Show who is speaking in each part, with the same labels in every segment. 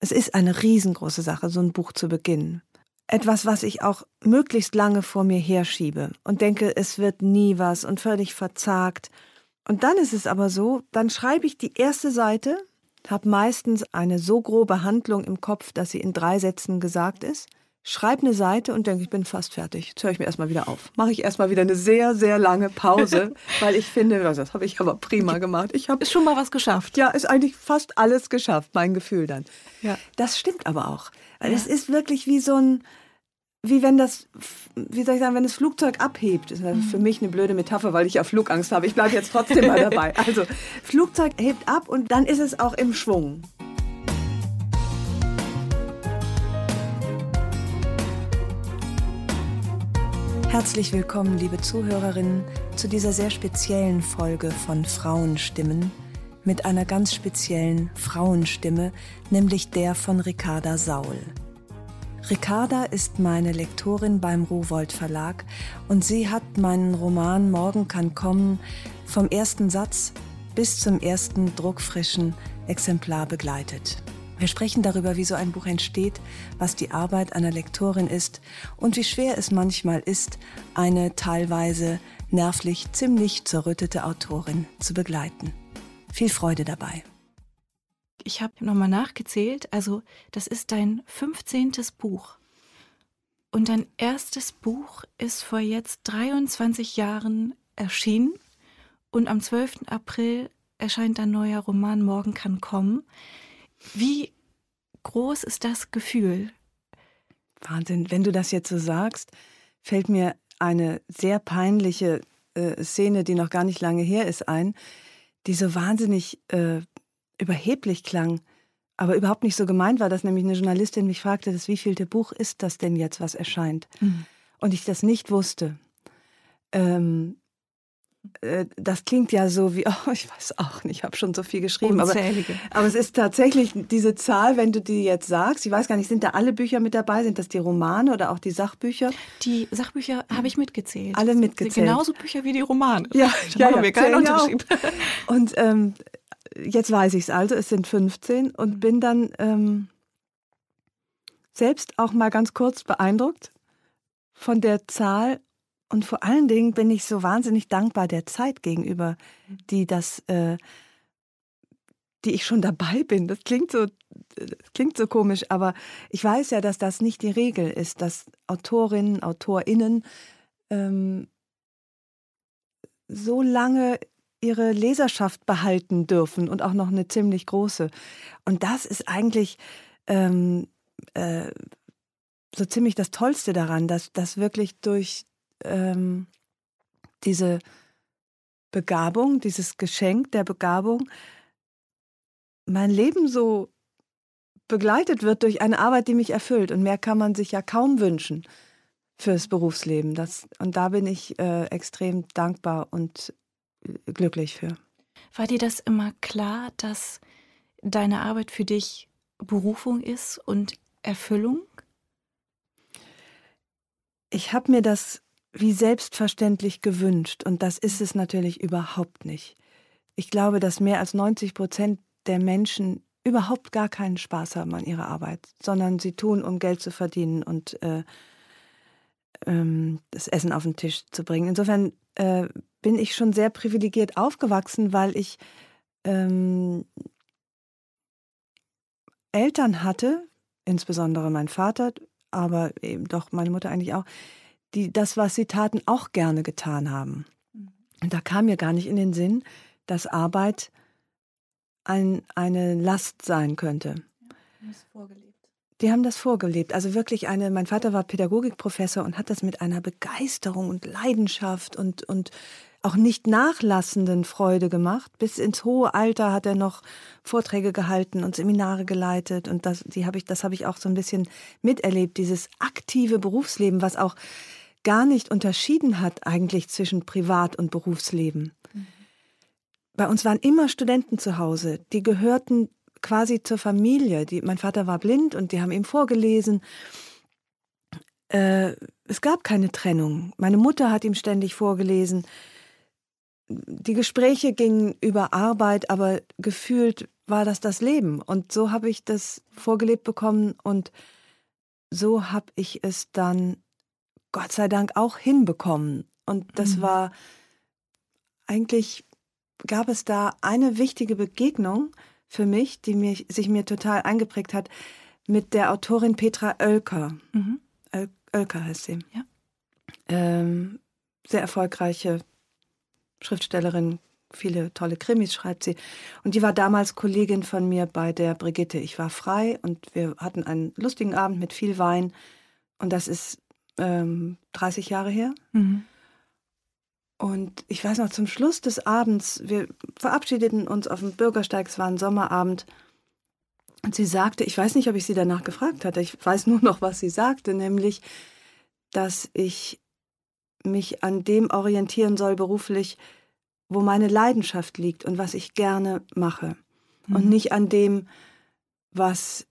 Speaker 1: Es ist eine riesengroße Sache, so ein Buch zu beginnen. Etwas, was ich auch möglichst lange vor mir herschiebe und denke, es wird nie was und völlig verzagt. Und dann ist es aber so, dann schreibe ich die erste Seite, habe meistens eine so grobe Handlung im Kopf, dass sie in drei Sätzen gesagt ist schreibe eine Seite und denke, ich bin fast fertig. Jetzt höre ich mir erstmal wieder auf. Mache ich erstmal wieder eine sehr, sehr lange Pause, weil ich finde, also das habe ich aber prima gemacht. Ich habe
Speaker 2: ist schon mal was geschafft.
Speaker 1: Ja, ist eigentlich fast alles geschafft, mein Gefühl dann. Ja. Das stimmt aber auch. Ja. es ist wirklich wie so ein, wie wenn das, wie soll ich sagen, wenn das Flugzeug abhebt. Das ist für mich eine blöde Metapher, weil ich ja Flugangst habe. Ich bleibe jetzt trotzdem mal dabei. Also, Flugzeug hebt ab und dann ist es auch im Schwung. Herzlich willkommen, liebe Zuhörerinnen, zu dieser sehr speziellen Folge von Frauenstimmen mit einer ganz speziellen Frauenstimme, nämlich der von Ricarda Saul. Ricarda ist meine Lektorin beim Rowold Verlag und sie hat meinen Roman Morgen kann kommen vom ersten Satz bis zum ersten druckfrischen Exemplar begleitet. Wir sprechen darüber, wie so ein Buch entsteht, was die Arbeit einer Lektorin ist und wie schwer es manchmal ist, eine teilweise nervlich ziemlich zerrüttete Autorin zu begleiten. Viel Freude dabei.
Speaker 2: Ich habe nochmal nachgezählt, also das ist dein 15. Buch. Und dein erstes Buch ist vor jetzt 23 Jahren erschienen und am 12. April erscheint dein neuer Roman Morgen kann kommen. Wie groß ist das Gefühl?
Speaker 1: Wahnsinn, wenn du das jetzt so sagst, fällt mir eine sehr peinliche äh, Szene, die noch gar nicht lange her ist, ein, die so wahnsinnig äh, überheblich klang, aber überhaupt nicht so gemeint war, dass nämlich eine Journalistin mich fragte, das wievielte Buch ist das denn jetzt, was erscheint? Mhm. Und ich das nicht wusste. Ähm, äh, das klingt ja so wie, oh, ich weiß auch nicht, ich habe schon so viel geschrieben. Aber, aber, es ist tatsächlich diese Zahl, wenn du die jetzt sagst, ich weiß gar nicht, sind da alle Bücher mit dabei? Sind das die Romane oder auch die Sachbücher?
Speaker 2: Die Sachbücher habe ich mitgezählt.
Speaker 1: Alle mitgezählt.
Speaker 2: Genauso Bücher wie die Romane.
Speaker 1: Ja,
Speaker 2: da ja, haben wir keinen Unterschied.
Speaker 1: Und ähm, jetzt weiß ich es also, es sind 15 und bin dann ähm, selbst auch mal ganz kurz beeindruckt von der Zahl und vor allen Dingen bin ich so wahnsinnig dankbar der Zeit gegenüber, die das, äh, die ich schon dabei bin. Das klingt so, das klingt so komisch, aber ich weiß ja, dass das nicht die Regel ist, dass Autorinnen, AutorInnen ähm, so lange ihre Leserschaft behalten dürfen und auch noch eine ziemlich große. Und das ist eigentlich ähm, äh, so ziemlich das Tollste daran, dass das wirklich durch ähm, diese Begabung, dieses Geschenk der Begabung, mein Leben so begleitet wird durch eine Arbeit, die mich erfüllt. Und mehr kann man sich ja kaum wünschen fürs Berufsleben. Das, und da bin ich äh, extrem dankbar und äh, glücklich für.
Speaker 2: War dir das immer klar, dass deine Arbeit für dich Berufung ist und Erfüllung?
Speaker 1: Ich habe mir das wie selbstverständlich gewünscht. Und das ist es natürlich überhaupt nicht. Ich glaube, dass mehr als 90 Prozent der Menschen überhaupt gar keinen Spaß haben an ihrer Arbeit, sondern sie tun, um Geld zu verdienen und äh, ähm, das Essen auf den Tisch zu bringen. Insofern äh, bin ich schon sehr privilegiert aufgewachsen, weil ich ähm, Eltern hatte, insbesondere mein Vater, aber eben doch meine Mutter eigentlich auch, die das, was sie taten, auch gerne getan haben. Mhm. Und da kam mir gar nicht in den Sinn, dass Arbeit ein, eine Last sein könnte. Ja. Die haben das vorgelebt. Also wirklich eine, mein Vater war Pädagogikprofessor und hat das mit einer Begeisterung und Leidenschaft und, und auch nicht nachlassenden Freude gemacht. Bis ins hohe Alter hat er noch Vorträge gehalten und Seminare geleitet und das, die habe ich, das habe ich auch so ein bisschen miterlebt, dieses aktive Berufsleben, was auch gar nicht unterschieden hat eigentlich zwischen Privat- und Berufsleben. Mhm. Bei uns waren immer Studenten zu Hause, die gehörten quasi zur Familie. Die, mein Vater war blind und die haben ihm vorgelesen. Äh, es gab keine Trennung. Meine Mutter hat ihm ständig vorgelesen. Die Gespräche gingen über Arbeit, aber gefühlt war das das Leben. Und so habe ich das vorgelebt bekommen und so habe ich es dann Gott sei Dank auch hinbekommen. Und das mhm. war eigentlich, gab es da eine wichtige Begegnung für mich, die mich, sich mir total eingeprägt hat, mit der Autorin Petra Oelker. Mhm. Oelker heißt sie. Ja. Ähm, sehr erfolgreiche Schriftstellerin, viele tolle Krimis schreibt sie. Und die war damals Kollegin von mir bei der Brigitte. Ich war frei und wir hatten einen lustigen Abend mit viel Wein. Und das ist ähm, 30 Jahre her. Mhm. Und ich weiß noch, zum Schluss des Abends, wir verabschiedeten uns auf dem Bürgersteig, es war ein Sommerabend. Und sie sagte, ich weiß nicht, ob ich sie danach gefragt hatte, ich weiß nur noch, was sie sagte, nämlich, dass ich mich an dem orientieren soll beruflich, wo meine Leidenschaft liegt und was ich gerne mache. Mhm. Und nicht an dem, was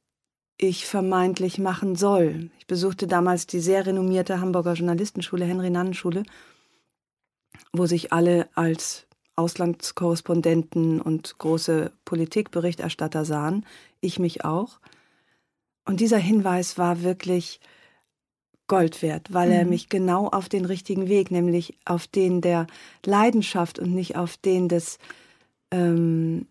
Speaker 1: ich vermeintlich machen soll. Ich besuchte damals die sehr renommierte Hamburger Journalistenschule, Henry-Nannen-Schule wo sich alle als Auslandskorrespondenten und große Politikberichterstatter sahen, ich mich auch. Und dieser Hinweis war wirklich Gold wert, weil mhm. er mich genau auf den richtigen Weg, nämlich auf den der Leidenschaft und nicht auf den des, ähm,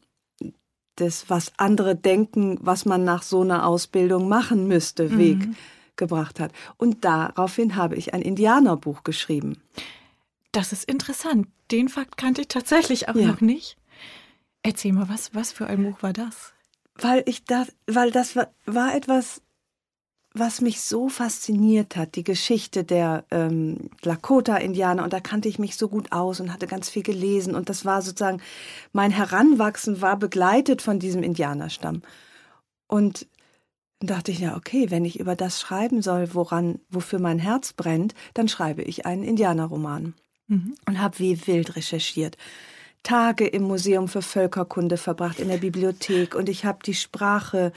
Speaker 1: des was andere denken, was man nach so einer Ausbildung machen müsste, mhm. Weg gebracht hat. Und daraufhin habe ich ein Indianerbuch geschrieben.
Speaker 2: Das ist interessant. Den Fakt kannte ich tatsächlich auch ja. noch nicht. Erzähl mal, was, was für ein Buch war das?
Speaker 1: Weil ich das, weil das war, war etwas, was mich so fasziniert hat, die Geschichte der ähm, Lakota-Indianer. Und da kannte ich mich so gut aus und hatte ganz viel gelesen. Und das war sozusagen, mein Heranwachsen war begleitet von diesem Indianerstamm. Und dann dachte ich, ja, okay, wenn ich über das schreiben soll, woran, wofür mein Herz brennt, dann schreibe ich einen Indianerroman mhm. und habe wie wild recherchiert. Tage im Museum für Völkerkunde verbracht, in der Bibliothek und ich habe die Sprache,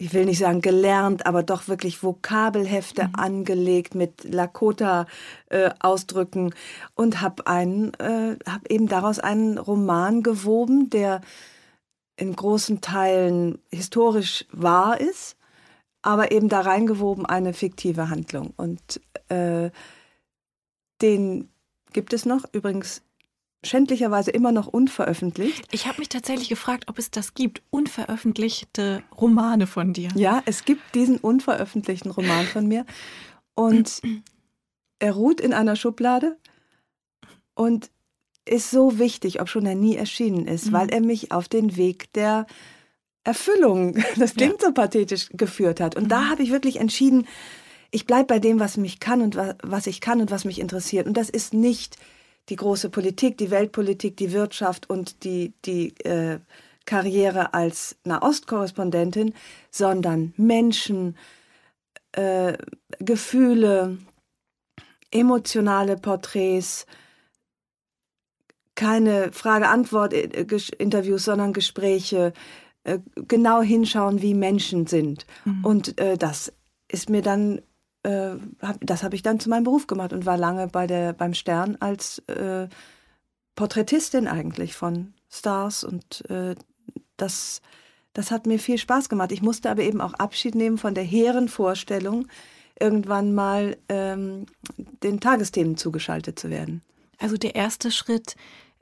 Speaker 1: ich will nicht sagen gelernt, aber doch wirklich Vokabelhefte mhm. angelegt mit Lakota-Ausdrücken äh, und habe einen, äh, habe eben daraus einen Roman gewoben, der in großen Teilen historisch wahr ist, aber eben da reingewoben eine fiktive Handlung und äh, den gibt es noch, übrigens schändlicherweise immer noch unveröffentlicht.
Speaker 2: Ich habe mich tatsächlich gefragt, ob es das gibt, unveröffentlichte Romane von dir.
Speaker 1: Ja, es gibt diesen unveröffentlichten Roman von mir und er ruht in einer Schublade und ist so wichtig, ob schon er nie erschienen ist, mhm. weil er mich auf den Weg der Erfüllung, das klingt ja. so pathetisch, geführt hat. Und mhm. da habe ich wirklich entschieden, ich bleibe bei dem, was mich kann und was ich kann und was mich interessiert. Und das ist nicht die große Politik, die Weltpolitik, die Wirtschaft und die, die äh, Karriere als Nahostkorrespondentin, sondern Menschen, äh, Gefühle, emotionale Porträts, keine Frage-Antwort-Interviews, sondern Gespräche, äh, genau hinschauen, wie Menschen sind. Mhm. Und äh, das ist mir dann äh, hab, das habe ich dann zu meinem Beruf gemacht und war lange bei der, beim Stern als äh, Porträtistin eigentlich von Stars und äh, das, das hat mir viel Spaß gemacht. Ich musste aber eben auch Abschied nehmen von der hehren Vorstellung, irgendwann mal ähm, den Tagesthemen zugeschaltet zu werden.
Speaker 2: Also der erste Schritt,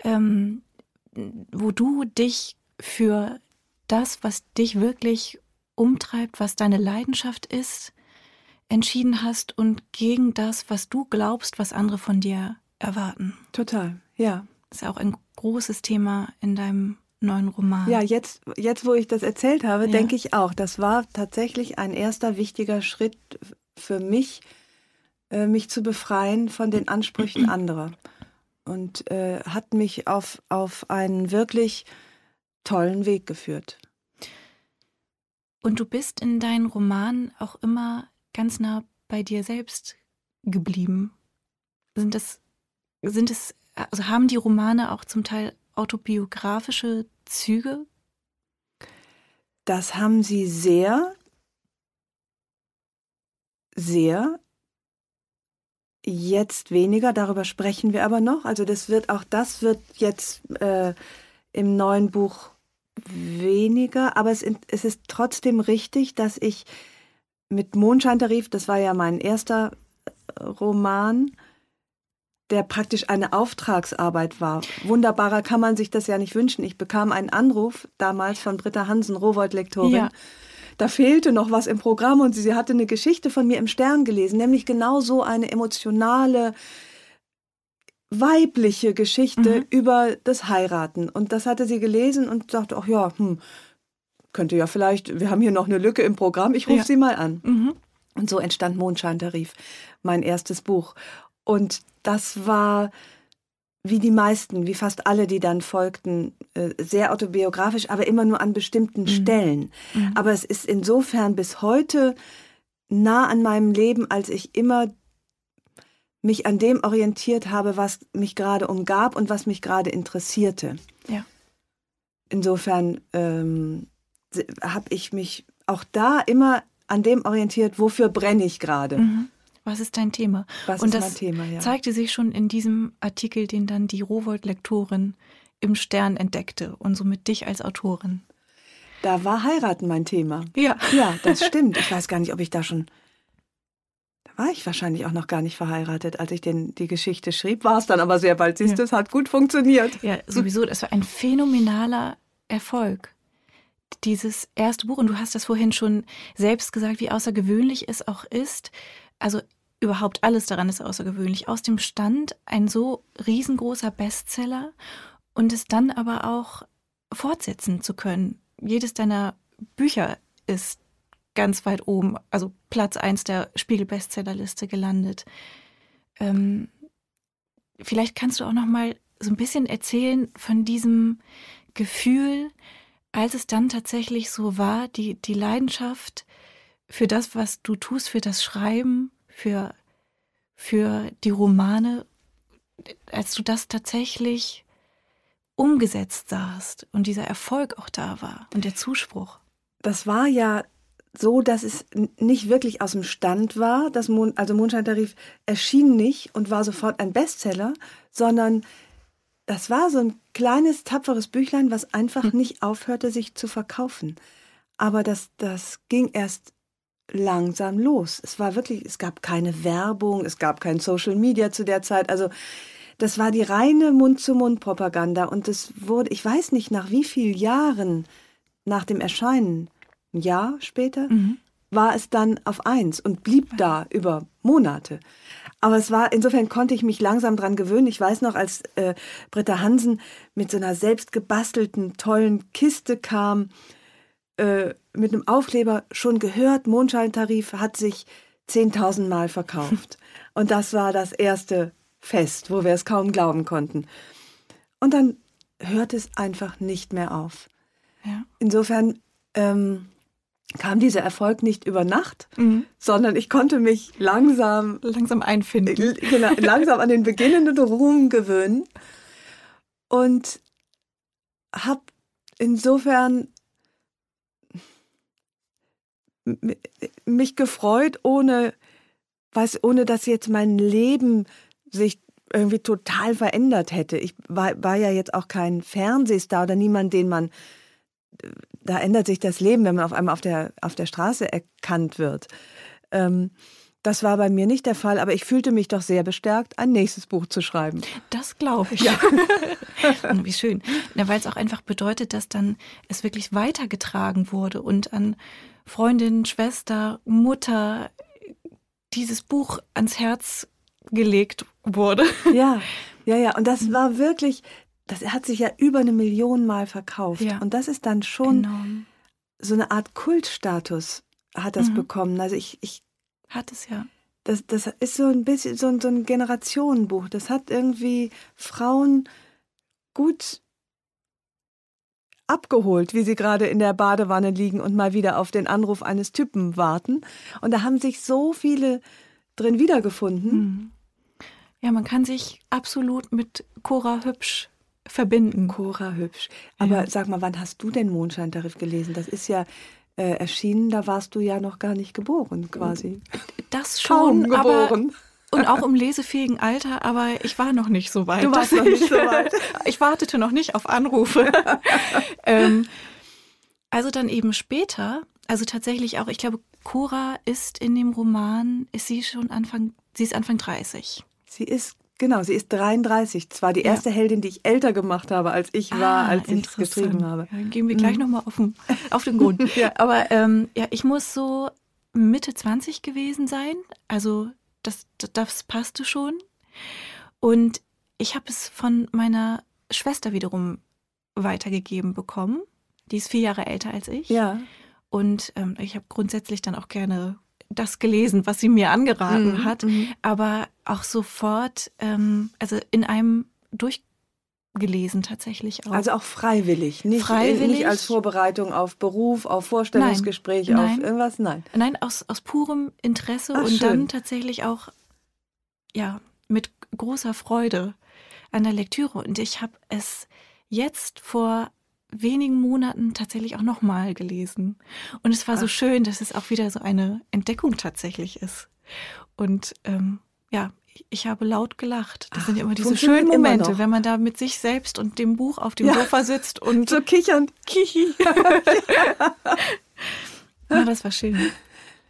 Speaker 2: ähm, wo du dich für das, was dich wirklich umtreibt, was deine Leidenschaft ist, entschieden hast und gegen das, was du glaubst, was andere von dir erwarten.
Speaker 1: Total, ja.
Speaker 2: Das ist ja auch ein großes Thema in deinem neuen Roman.
Speaker 1: Ja, jetzt, jetzt wo ich das erzählt habe, ja. denke ich auch, das war tatsächlich ein erster wichtiger Schritt für mich, äh, mich zu befreien von den Ansprüchen anderer. und äh, hat mich auf, auf einen wirklich tollen Weg geführt.
Speaker 2: Und du bist in deinen Romanen auch immer ganz nah bei dir selbst geblieben. Sind es, sind es, also haben die Romane auch zum Teil autobiografische Züge?
Speaker 1: Das haben sie sehr, sehr. Jetzt weniger, darüber sprechen wir aber noch. Also das wird auch das wird jetzt äh, im neuen Buch weniger, aber es, es ist trotzdem richtig, dass ich mit Mondscheintarif, das war ja mein erster äh, Roman, der praktisch eine Auftragsarbeit war. Wunderbarer kann man sich das ja nicht wünschen. Ich bekam einen Anruf damals von Britta Hansen, Rowold-Lektorin. Ja. Da fehlte noch was im Programm und sie, sie hatte eine Geschichte von mir im Stern gelesen, nämlich genau so eine emotionale, weibliche Geschichte mhm. über das Heiraten. Und das hatte sie gelesen und sagte, ach ja, hm, könnte ja vielleicht, wir haben hier noch eine Lücke im Programm, ich rufe ja. sie mal an. Mhm. Und so entstand Mondscheintarif, mein erstes Buch. Und das war wie die meisten, wie fast alle, die dann folgten, äh, sehr autobiografisch, aber immer nur an bestimmten mhm. Stellen. Mhm. Aber es ist insofern bis heute nah an meinem Leben, als ich immer mich an dem orientiert habe, was mich gerade umgab und was mich gerade interessierte.
Speaker 2: Ja.
Speaker 1: Insofern ähm, habe ich mich auch da immer an dem orientiert, wofür brenne ich gerade. Mhm.
Speaker 2: Was ist dein Thema?
Speaker 1: Was
Speaker 2: und
Speaker 1: ist mein Thema, ja.
Speaker 2: zeigte sich schon in diesem Artikel, den dann die Rowold-Lektorin im Stern entdeckte und somit dich als Autorin.
Speaker 1: Da war Heiraten mein Thema.
Speaker 2: Ja.
Speaker 1: Ja, das stimmt. Ich weiß gar nicht, ob ich da schon war ich wahrscheinlich auch noch gar nicht verheiratet. Als ich den, die Geschichte schrieb, war es dann aber sehr bald. Siehst du, ja. es hat gut funktioniert.
Speaker 2: Ja, sowieso. Das war ein phänomenaler Erfolg. Dieses erste Buch, und du hast das vorhin schon selbst gesagt, wie außergewöhnlich es auch ist. Also überhaupt alles daran ist außergewöhnlich. Aus dem Stand ein so riesengroßer Bestseller und es dann aber auch fortsetzen zu können. Jedes deiner Bücher ist ganz weit oben, also Platz 1 der Spiegel-Bestsellerliste gelandet. Ähm, vielleicht kannst du auch noch mal so ein bisschen erzählen von diesem Gefühl, als es dann tatsächlich so war, die, die Leidenschaft für das, was du tust, für das Schreiben, für, für die Romane, als du das tatsächlich umgesetzt sahst und dieser Erfolg auch da war und der Zuspruch.
Speaker 1: Das war ja so, dass es nicht wirklich aus dem Stand war. Das Mon also Mondscheintarif erschien nicht und war sofort ein Bestseller, sondern das war so ein kleines, tapferes Büchlein, was einfach hm. nicht aufhörte, sich zu verkaufen. Aber das, das ging erst langsam los. Es war wirklich, es gab keine Werbung, es gab kein Social Media zu der Zeit. Also das war die reine Mund-zu-Mund-Propaganda und es wurde, ich weiß nicht, nach wie vielen Jahren nach dem Erscheinen ein Jahr später, mhm. war es dann auf eins und blieb da über Monate. Aber es war, insofern konnte ich mich langsam dran gewöhnen. Ich weiß noch, als äh, Britta Hansen mit so einer selbstgebastelten, tollen Kiste kam, äh, mit einem Aufkleber, schon gehört, Mondscheintarif hat sich 10.000 Mal verkauft. Und das war das erste Fest, wo wir es kaum glauben konnten. Und dann hört es einfach nicht mehr auf. Ja. Insofern ähm, kam dieser Erfolg nicht über Nacht, mhm. sondern ich konnte mich langsam
Speaker 2: langsam einfinden,
Speaker 1: genau, langsam an den beginnenden Ruhm gewöhnen und habe insofern mich gefreut, ohne weiß, ohne dass jetzt mein Leben sich irgendwie total verändert hätte. Ich war, war ja jetzt auch kein Fernsehstar oder niemand, den man da ändert sich das Leben, wenn man auf einmal auf der, auf der Straße erkannt wird. Ähm, das war bei mir nicht der Fall, aber ich fühlte mich doch sehr bestärkt, ein nächstes Buch zu schreiben.
Speaker 2: Das glaube ich. Ja. oh, wie schön. Ja, Weil es auch einfach bedeutet, dass dann es wirklich weitergetragen wurde und an Freundin, Schwester, Mutter dieses Buch ans Herz gelegt wurde.
Speaker 1: Ja, ja, ja. Und das war wirklich, das hat sich ja über eine Million Mal verkauft. Ja. Und das ist dann schon Enorm. so eine Art Kultstatus hat das mhm. bekommen. Also ich, ich
Speaker 2: hat es ja.
Speaker 1: das, das ist so ein bisschen so, ein- so ein Generationenbuch. Das hat irgendwie Frauen gut abgeholt, wie sie gerade in der Badewanne liegen und mal wieder auf den Anruf eines Typen warten. Und da haben sich so viele drin wiedergefunden.
Speaker 2: Mhm. Ja, man kann sich absolut mit Cora Hübsch verbinden.
Speaker 1: Cora hübsch. Aber
Speaker 2: Ja.
Speaker 1: sag mal, wann hast du den Mondscheintarif gelesen? Das ist ja äh, erschienen, da warst du ja noch gar nicht geboren, quasi.
Speaker 2: Das
Speaker 1: Kaum
Speaker 2: schon, aber
Speaker 1: geboren.
Speaker 2: und auch im lesefähigen Alter, aber ich war noch nicht so weit.
Speaker 1: Du warst noch nicht
Speaker 2: ich-
Speaker 1: so weit.
Speaker 2: Ich wartete noch nicht auf Anrufe. ähm, also dann eben später, also tatsächlich auch, ich glaube, Cora ist in dem Roman, ist sie schon Anfang, sie ist Anfang 30.
Speaker 1: Sie ist, genau, sie ist 33. Zwar die
Speaker 2: Ja.
Speaker 1: erste Heldin, die ich älter gemacht habe, als ich war,
Speaker 2: Ah,
Speaker 1: als ich es geschrieben habe. Mhm.
Speaker 2: Ja, dann gehen wir gleich nochmal auf, den- auf den Grund.
Speaker 1: Ja.
Speaker 2: Aber ähm, ja, ich muss so Mitte 20 gewesen sein. Also das, das, das passte schon. Und ich habe es von meiner Schwester wiederum weitergegeben bekommen. Die ist vier Jahre älter als ich.
Speaker 1: Ja.
Speaker 2: Und ähm, ich habe grundsätzlich dann auch gerne das gelesen, was sie mir angeraten
Speaker 1: Mhm,
Speaker 2: hat.
Speaker 1: mhm.
Speaker 2: Aber auch sofort, ähm, also in einem durchgelesen tatsächlich auch.
Speaker 1: Also auch freiwillig, nicht,
Speaker 2: Freiwillig?
Speaker 1: nicht als Vorbereitung auf Beruf, auf Vorstellungsgespräch,
Speaker 2: Nein.
Speaker 1: auf
Speaker 2: Nein.
Speaker 1: irgendwas. Nein.
Speaker 2: Nein, aus, aus purem Interesse
Speaker 1: Ach,
Speaker 2: und
Speaker 1: schön.
Speaker 2: dann tatsächlich auch ja mit großer Freude an der Lektüre. Und ich habe es jetzt vor wenigen Monaten tatsächlich auch nochmal gelesen. Und es war so
Speaker 1: Ach.
Speaker 2: schön, dass es auch wieder so eine Entdeckung tatsächlich ist. Und ähm, ja, ich, habe laut gelacht. Das
Speaker 1: Ach,
Speaker 2: sind ja immer diese schönen Momente, wenn man da mit sich selbst und dem Buch auf dem
Speaker 1: Ja.
Speaker 2: Sofa sitzt und
Speaker 1: So kichernd.
Speaker 2: Kichi. ja, das war schön.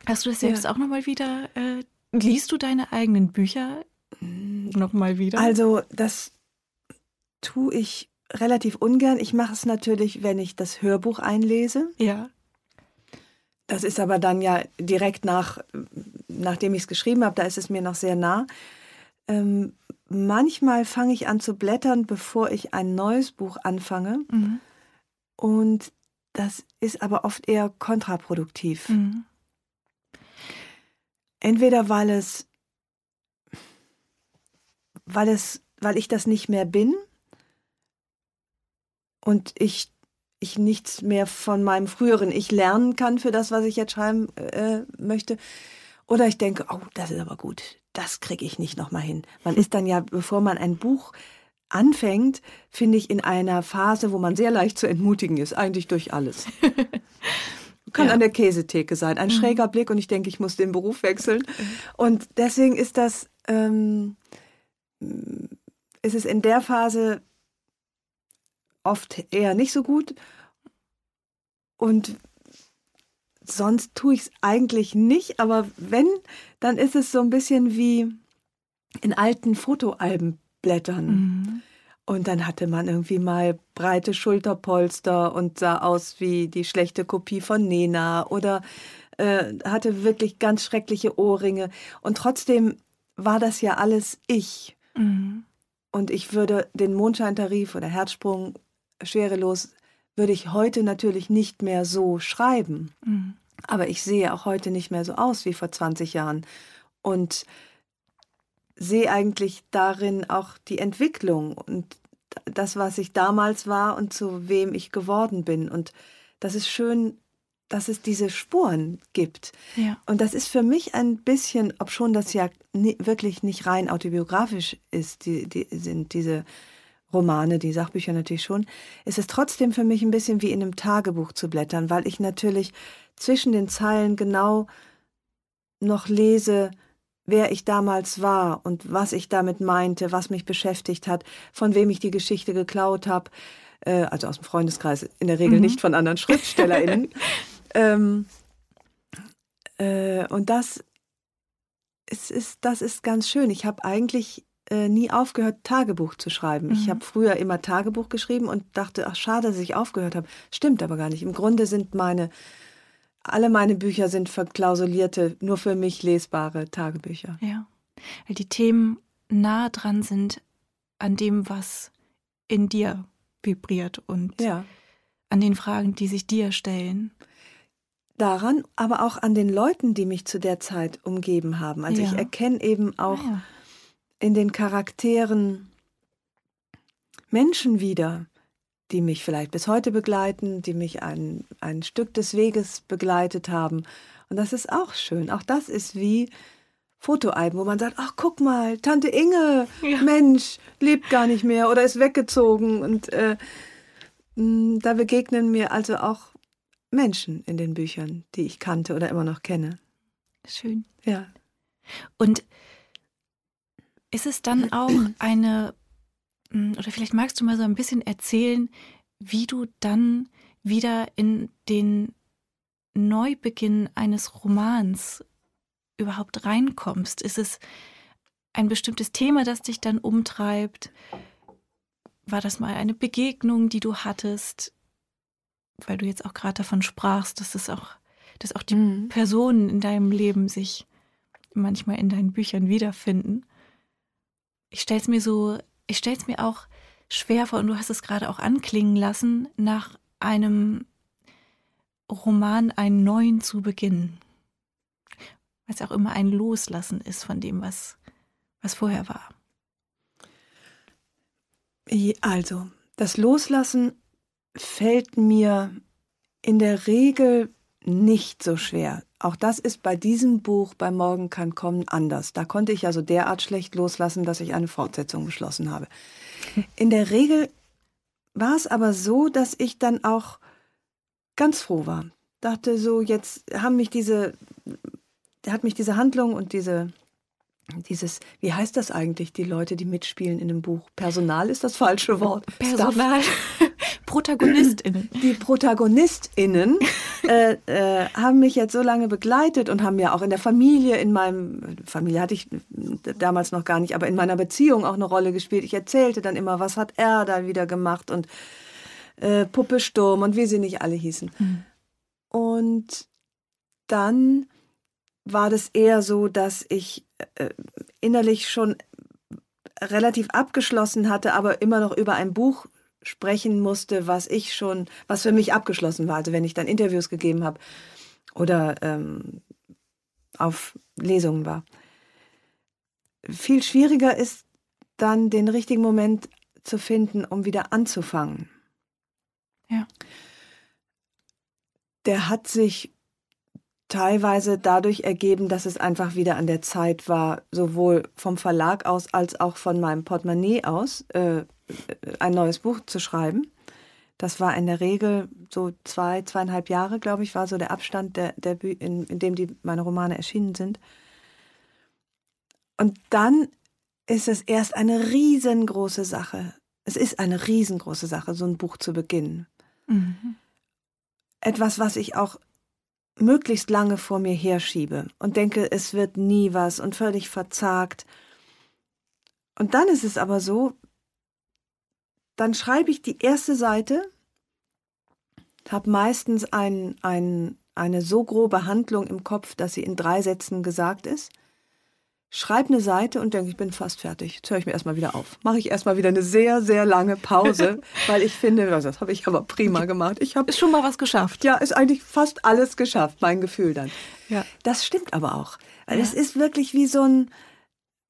Speaker 2: Hast du das selbst auch nochmal wieder, äh, liest du deine eigenen Bücher nochmal wieder?
Speaker 1: Also das tue ich relativ ungern. Ich mache es natürlich, wenn ich das Hörbuch einlese.
Speaker 2: ja.
Speaker 1: Das ist aber dann ja direkt nach, nachdem ich es geschrieben habe, da ist es mir noch sehr nah. Ähm, manchmal fange ich an zu blättern, bevor ich ein neues Buch anfange.
Speaker 2: Mhm.
Speaker 1: Und das ist aber oft eher kontraproduktiv.
Speaker 2: Mhm.
Speaker 1: Entweder weil es, weil es, weil ich das nicht mehr bin und ich, ich nichts mehr von meinem früheren Ich lernen kann für das, was ich jetzt schreiben äh, möchte. Oder ich denke, oh, das ist aber gut, das kriege ich nicht nochmal hin. Man ist dann ja, bevor man ein Buch anfängt, finde ich, in einer Phase, wo man sehr leicht zu entmutigen ist, eigentlich durch alles. Kann
Speaker 2: Ja.
Speaker 1: an der Käsetheke sein, ein schräger Blick und ich denke, ich muss den Beruf wechseln. Und deswegen ist das, ähm, ist es in der Phase oft eher nicht so gut. Und sonst tue ich es eigentlich nicht, aber wenn, dann ist es so ein bisschen wie in alten Fotoalben blättern.
Speaker 2: Mhm.
Speaker 1: Und dann hatte man irgendwie mal breite Schulterpolster und sah aus wie die schlechte Kopie von Nena oder äh, hatte wirklich ganz schreckliche Ohrringe. Und trotzdem war das ja alles ich.
Speaker 2: Mhm.
Speaker 1: Und ich würde den Mondscheintarif oder Herzsprung schwerelos, würde ich heute natürlich nicht mehr so schreiben.
Speaker 2: Mhm.
Speaker 1: Aber ich sehe auch heute nicht mehr so aus wie vor 20 Jahren. Und sehe eigentlich darin auch die Entwicklung und das, was ich damals war und zu wem ich geworden bin. Und das ist schön, dass es diese Spuren gibt.
Speaker 2: Ja.
Speaker 1: Und das ist für mich ein bisschen, obschon das ja wirklich nicht rein autobiografisch ist, die, die sind diese Romane, die Sachbücher natürlich schon, ist es trotzdem für mich ein bisschen wie in einem Tagebuch zu blättern, weil ich natürlich zwischen den Zeilen genau noch lese, wer ich damals war und was ich damit meinte, was mich beschäftigt hat, von wem ich die Geschichte geklaut habe, äh, also aus dem Freundeskreis, in der Regel
Speaker 2: Mhm.
Speaker 1: nicht von anderen SchriftstellerInnen. ähm, äh, und das ist, ist, das ist ganz schön. Ich habe eigentlich äh, nie aufgehört, Tagebuch zu schreiben. Ich
Speaker 2: Mhm.
Speaker 1: habe früher immer Tagebuch geschrieben und dachte, ach schade, dass ich aufgehört habe. Stimmt aber gar nicht. Im Grunde sind meine, alle meine Bücher sind verklausulierte, nur für mich lesbare Tagebücher.
Speaker 2: Ja. Weil die Themen nah dran sind an dem, was in dir vibriert und
Speaker 1: Ja.
Speaker 2: an den Fragen, die sich dir stellen.
Speaker 1: daran, aber auch an den Leuten, die mich zu der Zeit umgeben haben. Also ja. ich erkenne eben auch ah, ja. In den Charakteren Menschen wieder, die mich vielleicht bis heute begleiten, die mich ein, ein Stück des Weges begleitet haben. Und das ist auch schön. Auch das ist wie Fotoalben, wo man sagt, ach guck mal, Tante Inge, ja. Mensch, lebt gar nicht mehr oder ist weggezogen. Und äh, da begegnen mir also auch Menschen in den Büchern, die ich kannte oder immer noch kenne.
Speaker 2: Schön.
Speaker 1: Ja.
Speaker 2: Und ist es dann auch eine, hm, oder vielleicht magst du mal so ein bisschen erzählen, wie du dann wieder in den Neubeginn eines Romans überhaupt reinkommst? Ist es ein bestimmtes Thema, das dich dann umtreibt? War das mal eine Begegnung, die du hattest? weil du jetzt auch gerade davon sprachst, dass es auch, dass auch die mhm. Personen in deinem Leben sich manchmal in deinen Büchern wiederfinden. Ich stelle es mir so, ich stelle es mir auch schwer vor, und du hast es gerade auch anklingen lassen, nach einem Roman einen neuen zu beginnen. Weil es auch immer ein Loslassen ist von dem, was, was vorher war.
Speaker 1: Also, das Loslassen fällt mir in der Regel nicht so schwer. Auch das ist bei diesem Buch bei Morgen kann kommen anders. Da konnte ich also derart schlecht loslassen, dass ich eine Fortsetzung beschlossen habe. In der Regel war es aber so, dass ich dann auch ganz froh war. Dachte so, jetzt haben mich diese, hat mich diese Handlung und diese dieses, wie heißt das eigentlich, die Leute, die mitspielen in einem Buch? Personal ist das falsche Wort.
Speaker 2: Personal. ProtagonistInnen.
Speaker 1: Die ProtagonistInnen äh, äh, haben mich jetzt so lange begleitet und haben ja auch in der Familie, in meinem, Familie hatte ich damals noch gar nicht, aber in meiner Beziehung auch eine Rolle gespielt. Ich erzählte dann immer, was hat er da wieder gemacht und äh, Puppe Sturm und wie sie nicht alle hießen. Mhm. Und dann war das eher so, dass ich äh, innerlich schon relativ abgeschlossen hatte, aber immer noch über ein Buch sprechen musste, was ich schon, was für mich abgeschlossen war. Also wenn ich dann Interviews gegeben habe oder ähm, auf Lesungen war. Viel schwieriger ist dann den richtigen Moment zu finden, um wieder anzufangen.
Speaker 2: Ja.
Speaker 1: Der hat sich teilweise dadurch ergeben, dass es einfach wieder an der Zeit war, sowohl vom Verlag aus als auch von meinem Portemonnaie aus, äh, ein neues Buch zu schreiben. Das war in der Regel so zwei, zweieinhalb Jahre, glaube ich, war so der Abstand, der, der, in, in dem die, meine Romane erschienen sind. Und dann ist es erst eine riesengroße Sache. Es ist eine riesengroße Sache, so ein Buch zu beginnen. Mhm. Etwas, was ich auch möglichst lange vor mir herschiebe und denke, es wird nie was und völlig verzagt. Und dann ist es aber so, dann schreibe ich die erste Seite, habe meistens ein, ein, eine so grobe Handlung im Kopf, dass sie in drei Sätzen gesagt ist schreibe eine Seite und denke, ich bin fast fertig. Jetzt höre ich mir erstmal wieder auf. Mache ich erstmal wieder eine sehr, sehr lange Pause, weil ich finde, also das habe ich aber prima gemacht. Ich habe
Speaker 2: ist schon mal was geschafft.
Speaker 1: Ja, ist eigentlich fast alles geschafft, mein Gefühl dann. Ja. Das stimmt aber auch. Ja. es ist wirklich wie so ein,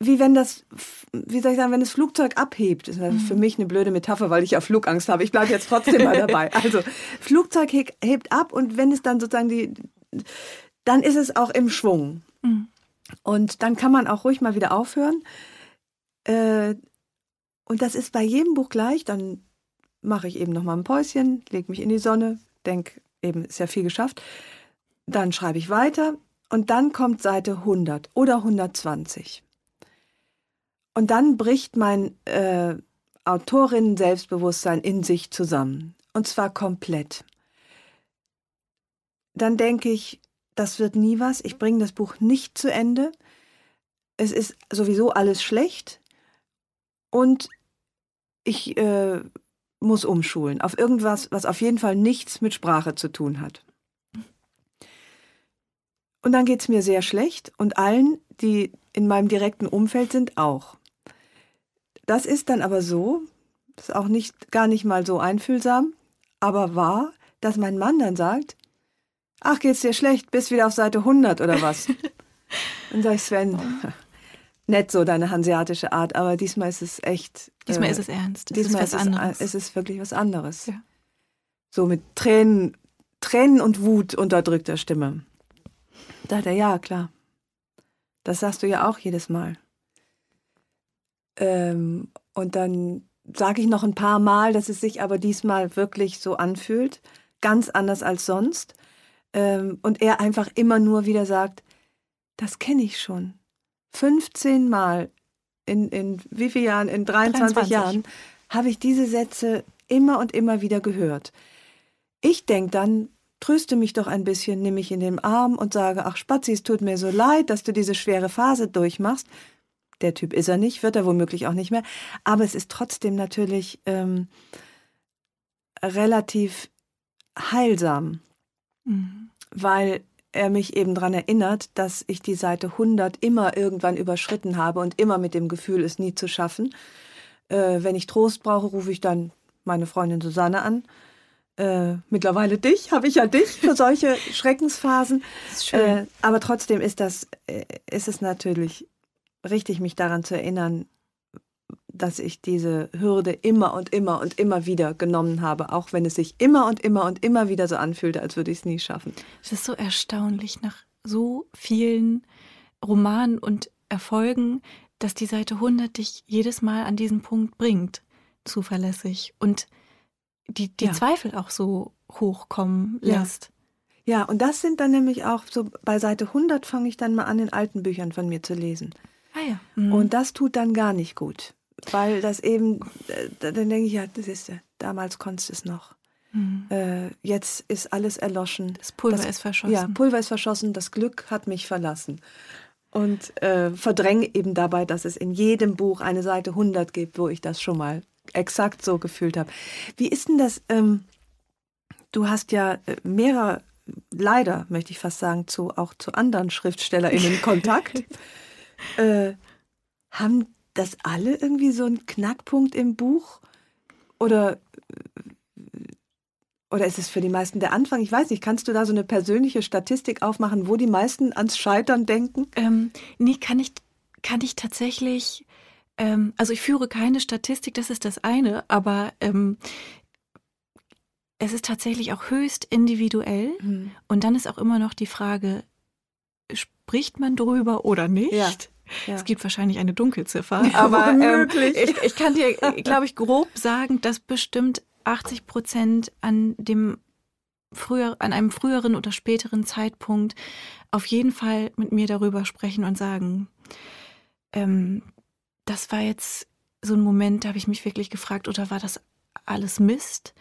Speaker 1: wie wenn das, wie soll ich sagen, wenn das Flugzeug abhebt. Das ist mhm. für mich eine blöde Metapher, weil ich ja Flugangst habe. Ich bleibe jetzt trotzdem mal dabei. Also, Flugzeug hebt ab und wenn es dann sozusagen die, dann ist es auch im Schwung. Mhm. Und dann kann man auch ruhig mal wieder aufhören. Äh, und das ist bei jedem Buch gleich. Dann mache ich eben noch mal ein Päuschen, lege mich in die Sonne, denke eben, ist ja viel geschafft. Dann schreibe ich weiter und dann kommt Seite 100 oder 120. Und dann bricht mein äh, Autorinnen-Selbstbewusstsein in sich zusammen. Und zwar komplett. Dann denke ich, das wird nie was, ich bringe das Buch nicht zu Ende, es ist sowieso alles schlecht und ich äh, muss umschulen auf irgendwas, was auf jeden Fall nichts mit Sprache zu tun hat. Und dann geht es mir sehr schlecht und allen, die in meinem direkten Umfeld sind, auch. Das ist dann aber so, das ist auch nicht, gar nicht mal so einfühlsam, aber wahr, dass mein Mann dann sagt, ach, geht's dir schlecht? Bist wieder auf Seite 100 oder was? Dann sag ich, Sven, nett so deine hanseatische Art, aber diesmal ist es echt.
Speaker 2: Diesmal äh, ist es ernst.
Speaker 1: Es diesmal ist, was ist, anderes. Es, ist wirklich was anderes. Ja. So mit Tränen, Tränen und Wut unterdrückter Stimme. Da hat er, ja, klar. Das sagst du ja auch jedes Mal. Ähm, und dann sage ich noch ein paar Mal, dass es sich aber diesmal wirklich so anfühlt, ganz anders als sonst. Ähm, und er einfach immer nur wieder sagt, das kenne ich schon. 15 Mal in, in wie vielen Jahren? In 23, 23. Jahren habe ich diese Sätze immer und immer wieder gehört. Ich denke dann, tröste mich doch ein bisschen, nimm mich in den Arm und sage, ach Spazi, es tut mir so leid, dass du diese schwere Phase durchmachst. Der Typ ist er nicht, wird er womöglich auch nicht mehr. Aber es ist trotzdem natürlich ähm, relativ heilsam, mhm. weil er mich eben daran erinnert, dass ich die Seite 100 immer irgendwann überschritten habe und immer mit dem Gefühl, es nie zu schaffen. Äh, wenn ich Trost brauche, rufe ich dann meine Freundin Susanne an. Äh, mittlerweile dich, habe ich ja dich für solche Schreckensphasen. Äh, aber trotzdem ist das, äh, ist es natürlich richtig, mich daran zu erinnern, dass ich diese Hürde immer und immer und immer wieder genommen habe, auch wenn es sich immer und immer und immer wieder so anfühlte, als würde ich es nie schaffen.
Speaker 2: Es ist so erstaunlich, nach so vielen Romanen und Erfolgen, dass die Seite 100 dich jedes Mal an diesen Punkt bringt, zuverlässig und die, die ja. Zweifel auch so hochkommen lässt.
Speaker 1: Ja. ja, und das sind dann nämlich auch so, bei Seite 100 fange ich dann mal an, in alten Büchern von mir zu lesen.
Speaker 2: Ah ja.
Speaker 1: Mhm. Und das tut dann gar nicht gut weil das eben, äh, dann denke ich, ja, das ist ja, damals konntest du es noch. Mhm. Äh, jetzt ist alles erloschen.
Speaker 2: Das Pulver das, ist verschossen.
Speaker 1: Ja, Pulver ist verschossen, das Glück hat mich verlassen. Und äh, verdränge eben dabei, dass es in jedem Buch eine Seite 100 gibt, wo ich das schon mal exakt so gefühlt habe. Wie ist denn das? Ähm, du hast ja äh, mehrere, leider möchte ich fast sagen, zu, auch zu anderen SchriftstellerInnen Kontakt. Äh, haben das alle irgendwie so einen Knackpunkt im Buch? Oder, oder ist es für die meisten der Anfang? Ich weiß nicht, kannst du da so eine persönliche Statistik aufmachen, wo die meisten ans Scheitern denken?
Speaker 2: Ähm, nee, kann ich, kann ich tatsächlich. Ähm, also ich führe keine Statistik, das ist das eine, aber ähm, es ist tatsächlich auch höchst individuell. Mhm. Und dann ist auch immer noch die Frage, spricht man drüber oder nicht? Ja. Ja. Es gibt wahrscheinlich eine Dunkelziffer, aber ähm, ich, ich, kann dir, glaube ich, grob sagen, dass bestimmt 80 Prozent an dem früher, an einem früheren oder späteren Zeitpunkt auf jeden Fall mit mir darüber sprechen und sagen, ähm, das war jetzt so ein Moment, da habe ich mich wirklich gefragt, oder war das alles Mist?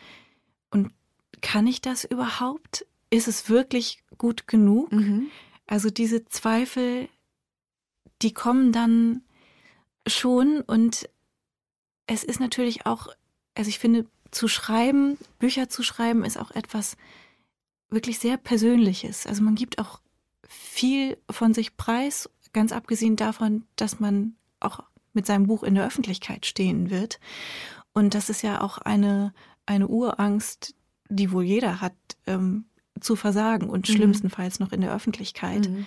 Speaker 2: Und kann ich das überhaupt? Ist es wirklich gut genug? Mhm. Also diese Zweifel die kommen dann schon und es ist natürlich auch, also ich finde, zu schreiben, Bücher zu schreiben, ist auch etwas wirklich sehr Persönliches. Also man gibt auch viel von sich preis, ganz abgesehen davon, dass man auch mit seinem Buch in der Öffentlichkeit stehen wird. Und das ist ja auch eine, eine Urangst, die wohl jeder hat, ähm, zu versagen und mhm. schlimmstenfalls noch in der Öffentlichkeit. Mhm.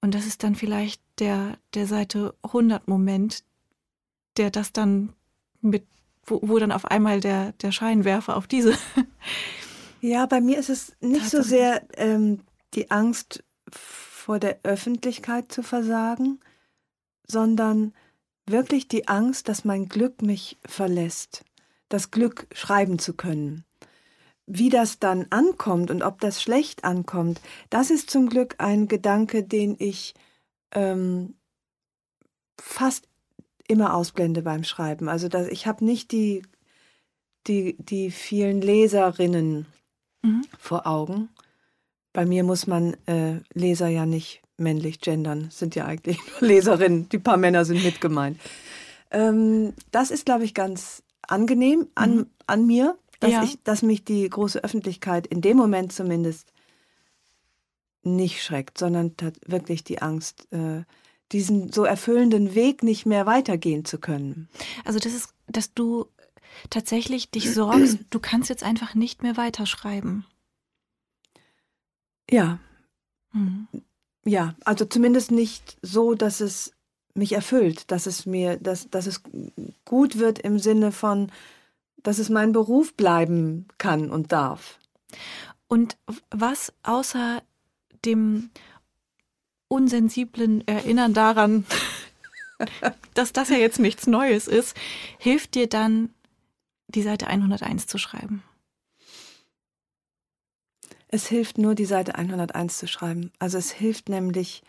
Speaker 2: Und das ist dann vielleicht der, der Seite 100 Moment, der das dann mit, wo, wo dann auf einmal der, der Scheinwerfer auf diese.
Speaker 1: Ja, bei mir ist es nicht so sehr ähm, die Angst vor der Öffentlichkeit zu versagen, sondern wirklich die Angst, dass mein Glück mich verlässt, das Glück schreiben zu können. Wie das dann ankommt und ob das schlecht ankommt, das ist zum Glück ein Gedanke, den ich ähm, fast immer ausblende beim Schreiben. Also dass ich habe nicht die, die, die vielen Leserinnen mhm. vor Augen. Bei mir muss man äh, Leser ja nicht männlich gendern, sind ja eigentlich nur Leserinnen. Die paar Männer sind mit gemeint. Ähm, das ist, glaube ich, ganz angenehm an, mhm. an mir dass, ja. ich, dass mich die große Öffentlichkeit in dem Moment zumindest nicht schreckt, sondern wirklich die Angst, äh, diesen so erfüllenden Weg nicht mehr weitergehen zu können.
Speaker 2: Also das ist, dass du tatsächlich dich sorgst, du kannst jetzt einfach nicht mehr weiterschreiben.
Speaker 1: Ja. Mhm. Ja, also zumindest nicht so, dass es mich erfüllt, dass es mir, dass, dass es gut wird im Sinne von, dass es mein Beruf bleiben kann und darf.
Speaker 2: Und was außer dem unsensiblen Erinnern daran, dass das ja jetzt nichts Neues ist, hilft dir dann, die Seite 101 zu schreiben?
Speaker 1: Es hilft nur, die Seite 101 zu schreiben. Also es hilft nämlich,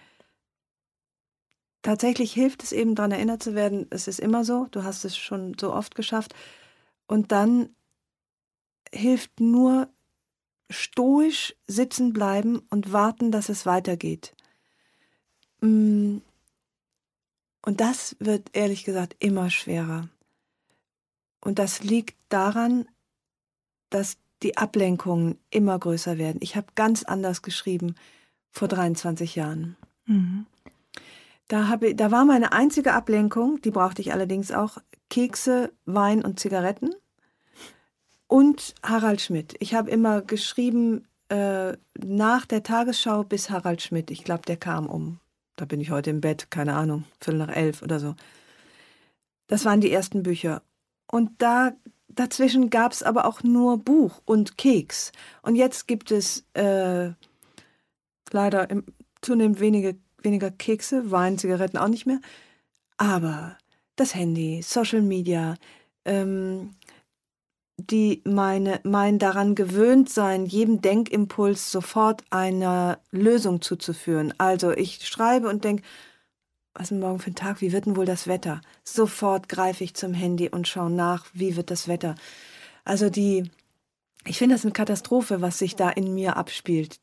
Speaker 1: tatsächlich hilft es eben daran erinnert zu werden, es ist immer so, du hast es schon so oft geschafft. Und dann hilft nur stoisch sitzen bleiben und warten, dass es weitergeht. Mm. Und das wird ehrlich gesagt immer schwerer. Und das liegt daran, dass die Ablenkungen immer größer werden. Ich habe ganz anders geschrieben vor 23 Jahren. Mhm. Da, habe, da war meine einzige Ablenkung, die brauchte ich allerdings auch, Kekse, Wein und Zigaretten und Harald Schmidt. Ich habe immer geschrieben äh, nach der Tagesschau bis Harald Schmidt. Ich glaube, der kam um, da bin ich heute im Bett, keine Ahnung, Viertel nach elf oder so. Das waren die ersten Bücher. Und da dazwischen gab es aber auch nur Buch und Keks. Und jetzt gibt es äh, leider im, zunehmend wenige, weniger Kekse, Wein, Zigaretten auch nicht mehr. Aber das Handy, Social Media, ähm, die meine, mein daran gewöhnt sein, jedem Denkimpuls sofort eine Lösung zuzuführen. Also ich schreibe und denke, was ist denn morgen für ein Tag? Wie wird denn wohl das Wetter? Sofort greife ich zum Handy und schaue nach, wie wird das Wetter. Also die, ich finde das eine Katastrophe, was sich da in mir abspielt.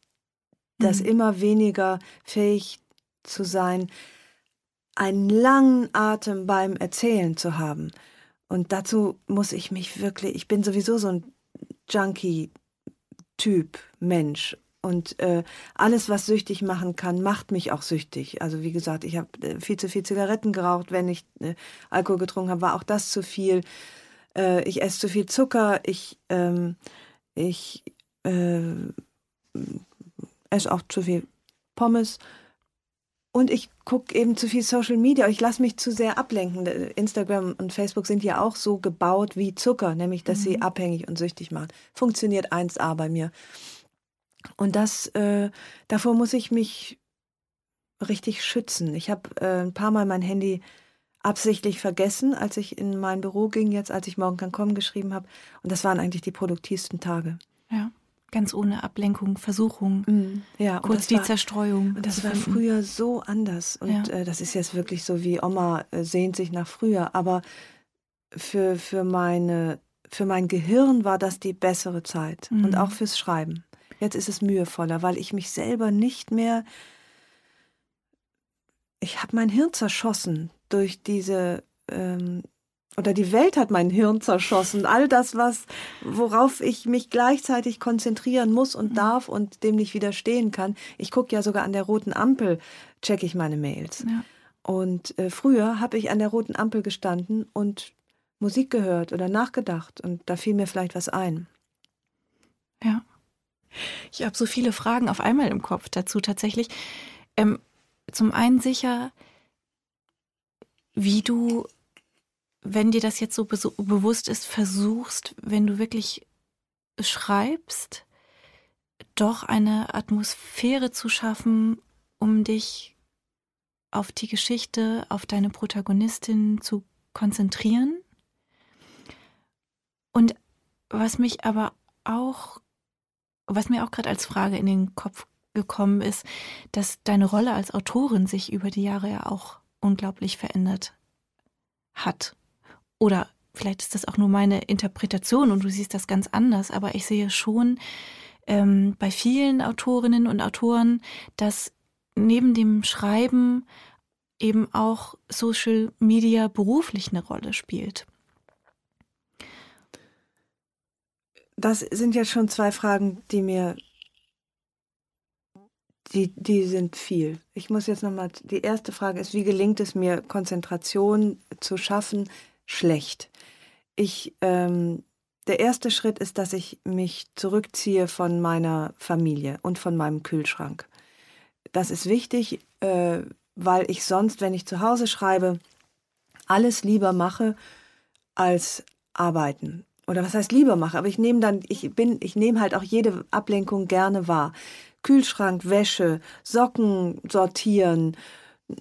Speaker 1: Das mhm. immer weniger fähig zu sein, einen langen Atem beim Erzählen zu haben. Und dazu muss ich mich wirklich, ich bin sowieso so ein Junkie-Typ, Mensch. Und äh, alles, was süchtig machen kann, macht mich auch süchtig. Also wie gesagt, ich habe äh, viel zu viel Zigaretten geraucht, wenn ich äh, Alkohol getrunken habe, war auch das zu viel. Äh, ich esse zu viel Zucker, ich, ähm, ich äh, esse auch zu viel Pommes. Und ich gucke eben zu viel Social Media. Ich lasse mich zu sehr ablenken. Instagram und Facebook sind ja auch so gebaut wie Zucker, nämlich dass mhm. sie abhängig und süchtig machen. Funktioniert 1A bei mir. Und das, äh, davor muss ich mich richtig schützen. Ich habe äh, ein paar Mal mein Handy absichtlich vergessen, als ich in mein Büro ging, jetzt als ich morgen kann kommen geschrieben habe. Und das waren eigentlich die produktivsten Tage.
Speaker 2: Ja, ganz ohne Ablenkung, Versuchung, mm, ja, kurz die war, Zerstreuung.
Speaker 1: Und das war früher so anders. Und ja. äh, das ist jetzt wirklich so wie Oma äh, sehnt sich nach früher. Aber für, für, meine, für mein Gehirn war das die bessere Zeit. Mm. Und auch fürs Schreiben. Jetzt ist es mühevoller, weil ich mich selber nicht mehr. Ich habe mein Hirn zerschossen durch diese. Ähm, oder die Welt hat mein Hirn zerschossen. All das, was, worauf ich mich gleichzeitig konzentrieren muss und mhm. darf und dem nicht widerstehen kann. Ich gucke ja sogar an der roten Ampel, checke ich meine Mails. Ja. Und äh, früher habe ich an der roten Ampel gestanden und Musik gehört oder nachgedacht und da fiel mir vielleicht was ein.
Speaker 2: Ja. Ich habe so viele Fragen auf einmal im Kopf dazu tatsächlich. Ähm, zum einen sicher, wie du, wenn dir das jetzt so be bewusst ist, versuchst, wenn du wirklich schreibst, doch eine Atmosphäre zu schaffen, um dich auf die Geschichte, auf deine Protagonistin zu konzentrieren. Und was mich aber auch was mir auch gerade als Frage in den Kopf gekommen ist, dass deine Rolle als Autorin sich über die Jahre ja auch unglaublich verändert hat. Oder vielleicht ist das auch nur meine Interpretation und du siehst das ganz anders, aber ich sehe schon ähm, bei vielen Autorinnen und Autoren, dass neben dem Schreiben eben auch Social Media beruflich eine Rolle spielt.
Speaker 1: das sind jetzt schon zwei Fragen, die mir, die, die sind viel. Ich muss jetzt nochmal, die erste Frage ist, wie gelingt es mir, Konzentration zu schaffen? Schlecht. Ich, ähm, der erste Schritt ist, dass ich mich zurückziehe von meiner Familie und von meinem Kühlschrank. Das ist wichtig, äh, weil ich sonst, wenn ich zu Hause schreibe, alles lieber mache als arbeiten. Oder was heißt lieber mache? Aber ich nehme dann, ich bin, ich nehme halt auch jede Ablenkung gerne wahr. Kühlschrank, Wäsche, Socken sortieren,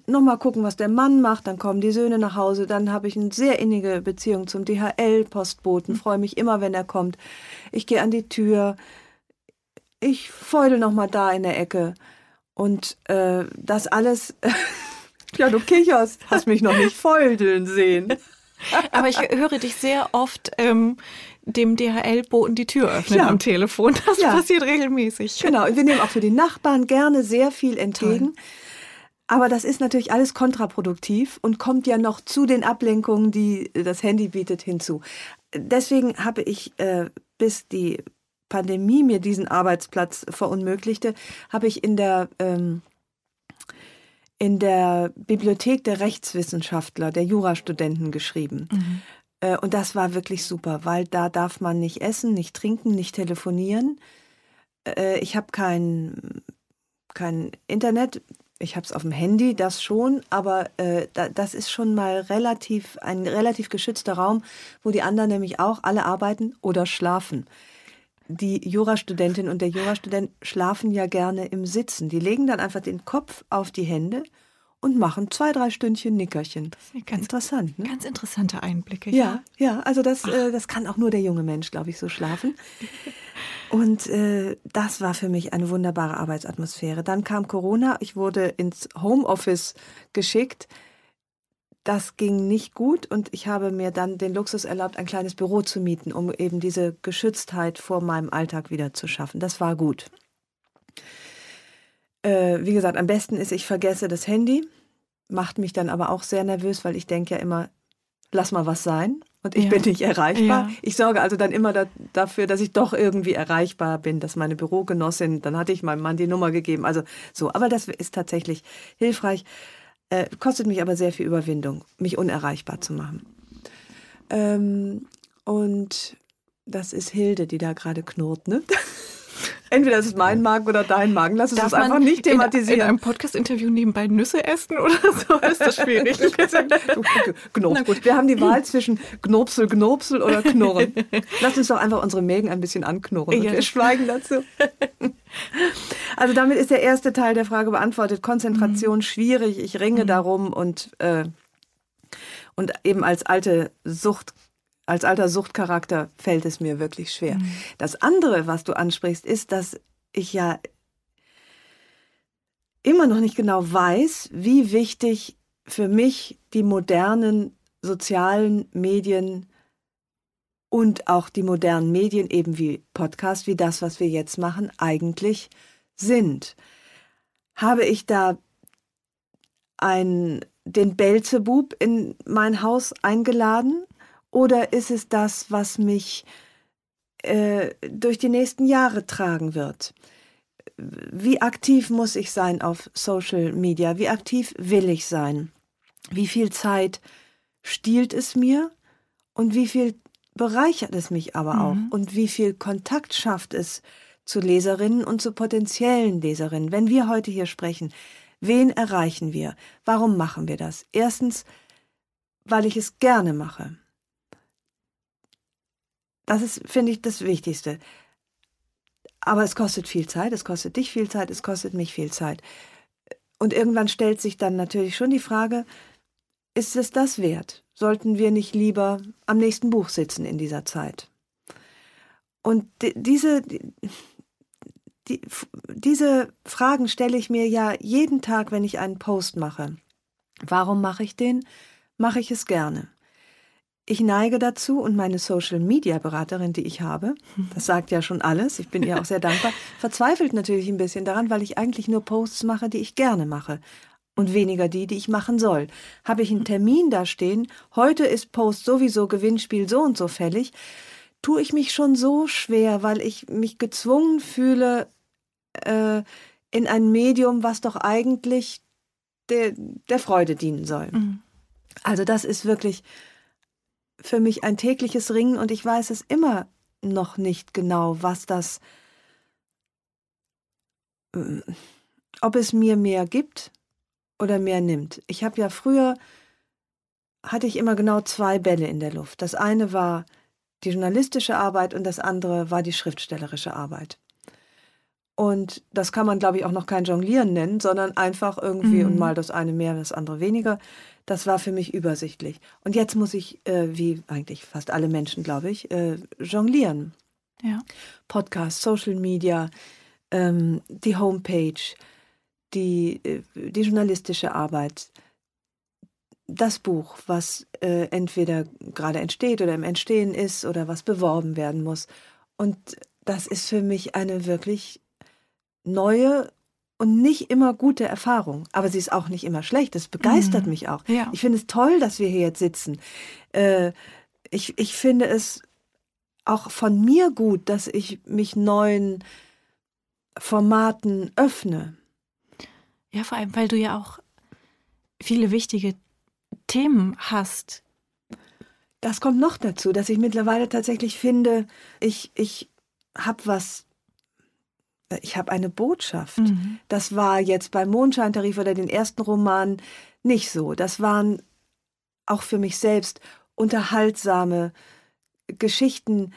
Speaker 1: nochmal gucken, was der Mann macht, dann kommen die Söhne nach Hause, dann habe ich eine sehr innige Beziehung zum DHL-Postboten, freue mich immer, wenn er kommt. Ich gehe an die Tür, ich feudel nochmal da in der Ecke und äh, das alles, ja du kicherst, hast mich noch nicht feudeln sehen.
Speaker 2: Aber ich höre dich sehr oft ähm, dem DHL-Boten die Tür öffnen ja. am Telefon. Das ja. passiert regelmäßig.
Speaker 1: Genau, und wir nehmen auch für die Nachbarn gerne sehr viel entgegen. Toll. Aber das ist natürlich alles kontraproduktiv und kommt ja noch zu den Ablenkungen, die das Handy bietet, hinzu. Deswegen habe ich, äh, bis die Pandemie mir diesen Arbeitsplatz verunmöglichte, habe ich in der ähm, in der Bibliothek der Rechtswissenschaftler, der Jurastudenten geschrieben. Mhm. Äh, und das war wirklich super, weil da darf man nicht essen, nicht trinken, nicht telefonieren. Äh, ich habe kein, kein Internet. Ich habe es auf dem Handy, das schon, aber äh, da, das ist schon mal relativ ein relativ geschützter Raum, wo die anderen nämlich auch alle arbeiten oder schlafen. Die Jurastudentin und der Jurastudent schlafen ja gerne im Sitzen. Die legen dann einfach den Kopf auf die Hände und machen zwei, drei Stündchen Nickerchen. Das ist
Speaker 2: ganz interessant, ne? Ganz interessante Einblicke.
Speaker 1: Ja, ja, ja also das, äh, das kann auch nur der junge Mensch, glaube ich, so schlafen. Und äh, das war für mich eine wunderbare Arbeitsatmosphäre. Dann kam Corona, ich wurde ins Homeoffice geschickt. Das ging nicht gut und ich habe mir dann den Luxus erlaubt, ein kleines Büro zu mieten, um eben diese Geschütztheit vor meinem Alltag wieder zu schaffen. Das war gut. Äh, wie gesagt, am besten ist, ich vergesse das Handy, macht mich dann aber auch sehr nervös, weil ich denke ja immer, lass mal was sein und ich ja. bin nicht erreichbar. Ja. Ich sorge also dann immer da, dafür, dass ich doch irgendwie erreichbar bin, dass meine Bürogenossin, dann hatte ich meinem Mann die Nummer gegeben. Also so, aber das ist tatsächlich hilfreich. Äh, kostet mich aber sehr viel Überwindung, mich unerreichbar zu machen. Ähm, und das ist Hilde, die da gerade knurrt, ne? Entweder ist es mein Magen oder dein Magen. Lass uns das einfach nicht thematisieren.
Speaker 2: In, in einem Podcast-Interview nebenbei Nüsse essen oder so ist das schwierig.
Speaker 1: Gut, wir haben die Wahl zwischen Gnopsel, Gnopsel oder Knurren. Lass uns doch einfach unsere Mägen ein bisschen anknurren. Ja. Wir schweigen dazu. Also damit ist der erste Teil der Frage beantwortet. Konzentration mhm. schwierig. Ich ringe mhm. darum und äh, und eben als alte Sucht als alter Suchtcharakter fällt es mir wirklich schwer. Mhm. Das andere, was du ansprichst, ist, dass ich ja immer noch nicht genau weiß, wie wichtig für mich die modernen sozialen Medien und auch die modernen Medien, eben wie Podcast, wie das, was wir jetzt machen, eigentlich sind. Habe ich da ein, den Belzebub in mein Haus eingeladen oder ist es das, was mich äh, durch die nächsten Jahre tragen wird? Wie aktiv muss ich sein auf Social Media? Wie aktiv will ich sein? Wie viel Zeit stiehlt es mir? Und wie viel bereichert es mich aber mhm. auch? Und wie viel Kontakt schafft es zu Leserinnen und zu potenziellen Leserinnen? Wenn wir heute hier sprechen, wen erreichen wir? Warum machen wir das? Erstens, weil ich es gerne mache. Das ist, finde ich, das Wichtigste. Aber es kostet viel Zeit, es kostet dich viel Zeit, es kostet mich viel Zeit. Und irgendwann stellt sich dann natürlich schon die Frage, ist es das wert? Sollten wir nicht lieber am nächsten Buch sitzen in dieser Zeit? Und diese, die, diese Fragen stelle ich mir ja jeden Tag, wenn ich einen Post mache. Warum mache ich den? Mache ich es gerne. Ich neige dazu und meine Social-Media-Beraterin, die ich habe, das sagt ja schon alles, ich bin ihr auch sehr dankbar, verzweifelt natürlich ein bisschen daran, weil ich eigentlich nur Posts mache, die ich gerne mache und weniger die, die ich machen soll. Habe ich einen Termin da stehen, heute ist Post sowieso Gewinnspiel so und so fällig, tue ich mich schon so schwer, weil ich mich gezwungen fühle, äh, in ein Medium, was doch eigentlich der, der Freude dienen soll. Mhm. Also das ist wirklich für mich ein tägliches Ringen und ich weiß es immer noch nicht genau, was das, äh, ob es mir mehr gibt oder mehr nimmt. Ich habe ja früher, hatte ich immer genau zwei Bälle in der Luft. Das eine war die journalistische Arbeit und das andere war die schriftstellerische Arbeit. Und das kann man, glaube ich, auch noch kein Jonglieren nennen, sondern einfach irgendwie mhm. und mal das eine mehr, das andere weniger. Das war für mich übersichtlich. Und jetzt muss ich, äh, wie eigentlich fast alle Menschen, glaube ich, äh, jonglieren.
Speaker 2: Ja.
Speaker 1: Podcast, Social Media, ähm, die Homepage, die, äh, die journalistische Arbeit, das Buch, was äh, entweder gerade entsteht oder im Entstehen ist oder was beworben werden muss. Und das ist für mich eine wirklich neue und nicht immer gute Erfahrung. Aber sie ist auch nicht immer schlecht. Das begeistert mhm. mich auch. Ja. Ich finde es toll, dass wir hier jetzt sitzen. Äh, ich, ich finde es auch von mir gut, dass ich mich neuen Formaten öffne.
Speaker 2: Ja, vor allem, weil du ja auch viele wichtige Themen hast.
Speaker 1: Das kommt noch dazu, dass ich mittlerweile tatsächlich finde, ich, ich habe was, ich habe eine Botschaft. Mhm. Das war jetzt beim Mondscheintarif oder den ersten Roman nicht so. Das waren auch für mich selbst unterhaltsame Geschichten,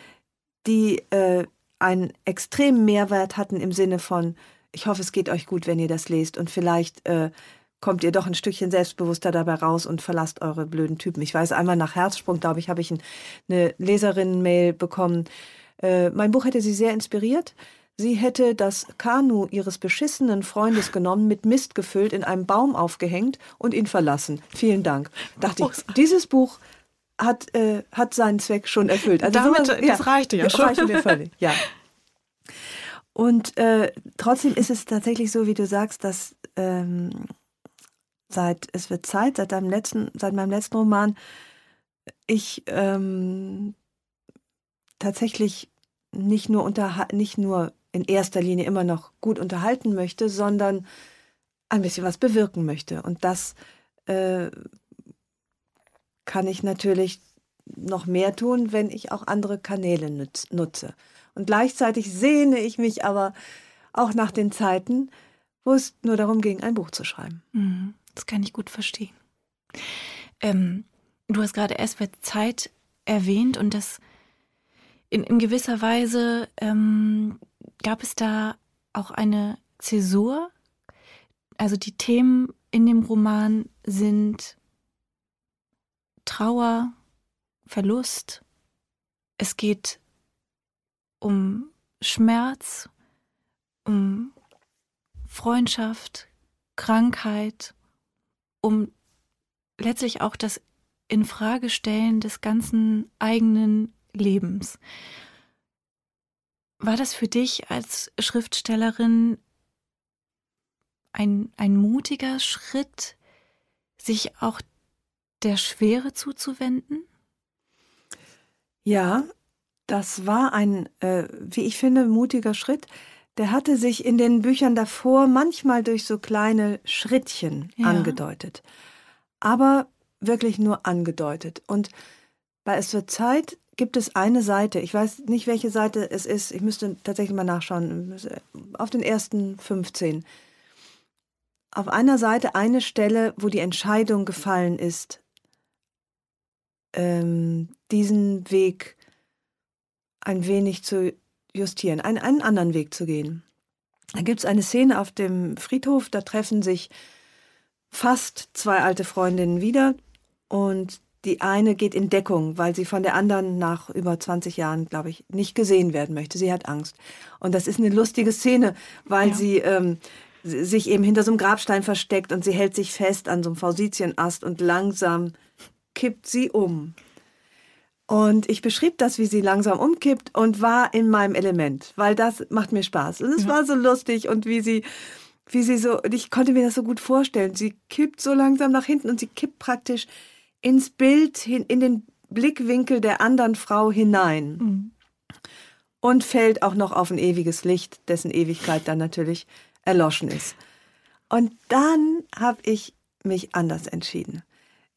Speaker 1: die äh, einen extremen Mehrwert hatten im Sinne von, ich hoffe, es geht euch gut, wenn ihr das lest und vielleicht äh, kommt ihr doch ein Stückchen selbstbewusster dabei raus und verlasst eure blöden Typen. Ich weiß, einmal nach Herzsprung, glaube ich, habe ich ein, eine Leserinnen-Mail bekommen. Äh, mein Buch hätte sie sehr inspiriert. Sie hätte das Kanu ihres beschissenen Freundes genommen, mit Mist gefüllt, in einem Baum aufgehängt und ihn verlassen. Vielen Dank. Dachte ich, dieses Buch hat, äh, hat seinen Zweck schon erfüllt.
Speaker 2: Also Damit, sowas, das reichte ja schon. Reichte mir völlig,
Speaker 1: ja. Und äh, trotzdem ist es tatsächlich so, wie du sagst, dass ähm, seit es wird Zeit, seit deinem letzten, seit meinem letzten Roman, ich ähm, tatsächlich nicht nur unter, nicht nur in erster Linie immer noch gut unterhalten möchte, sondern ein bisschen was bewirken möchte. Und das äh, kann ich natürlich noch mehr tun, wenn ich auch andere Kanäle nutze. Und gleichzeitig sehne ich mich aber auch nach den Zeiten, wo es nur darum ging, ein Buch zu schreiben.
Speaker 2: Mhm, das kann ich gut verstehen. Ähm, du hast gerade erst bei Zeit erwähnt und das in, in gewisser Weise ähm, gab es da auch eine Zäsur. Also die Themen in dem Roman sind Trauer, Verlust. Es geht um Schmerz, um Freundschaft, Krankheit, um letztlich auch das Infragestellen des ganzen eigenen Lebens. War das für dich als Schriftstellerin ein, ein mutiger Schritt, sich auch der Schwere zuzuwenden?
Speaker 1: Ja, das war ein, äh, wie ich finde, mutiger Schritt. Der hatte sich in den Büchern davor manchmal durch so kleine Schrittchen ja. angedeutet. Aber wirklich nur angedeutet. Und bei Es wird Zeit gibt es eine Seite, ich weiß nicht, welche Seite es ist, ich müsste tatsächlich mal nachschauen, auf den ersten 15. Auf einer Seite eine Stelle, wo die Entscheidung gefallen ist, ähm, diesen Weg ein wenig zu justieren, einen, einen anderen Weg zu gehen. Da gibt es eine Szene auf dem Friedhof, da treffen sich fast zwei alte Freundinnen wieder. Und die eine geht in Deckung, weil sie von der anderen nach über 20 Jahren, glaube ich, nicht gesehen werden möchte. Sie hat Angst. Und das ist eine lustige Szene, weil ja. sie ähm, sich eben hinter so einem Grabstein versteckt und sie hält sich fest an so einem Fausitienast und langsam kippt sie um. Und ich beschrieb das, wie sie langsam umkippt und war in meinem Element, weil das macht mir Spaß. Und es ja. war so lustig und wie sie, wie sie so, ich konnte mir das so gut vorstellen. Sie kippt so langsam nach hinten und sie kippt praktisch ins Bild, in den Blickwinkel der anderen Frau hinein. Mhm. Und fällt auch noch auf ein ewiges Licht, dessen Ewigkeit dann natürlich erloschen ist. Und dann habe ich mich anders entschieden.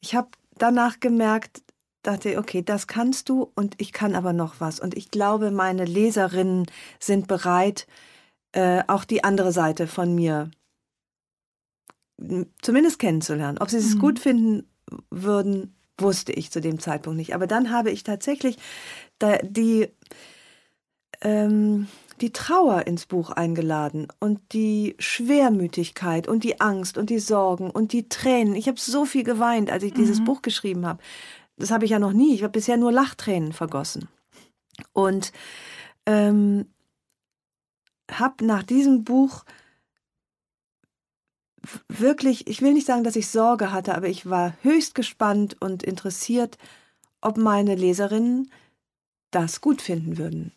Speaker 1: Ich habe danach gemerkt, dachte okay, das kannst du und ich kann aber noch was. Und ich glaube, meine Leserinnen sind bereit, äh, auch die andere Seite von mir zumindest kennenzulernen. Ob sie es mhm. gut finden würden, wusste ich zu dem Zeitpunkt nicht. Aber dann habe ich tatsächlich die, ähm, die Trauer ins Buch eingeladen und die Schwermütigkeit und die Angst und die Sorgen und die Tränen. Ich habe so viel geweint, als ich mhm. dieses Buch geschrieben habe. Das habe ich ja noch nie. Ich habe bisher nur Lachtränen vergossen. Und ähm, habe nach diesem Buch wirklich, ich will nicht sagen, dass ich Sorge hatte, aber ich war höchst gespannt und interessiert, ob meine Leserinnen das gut finden würden.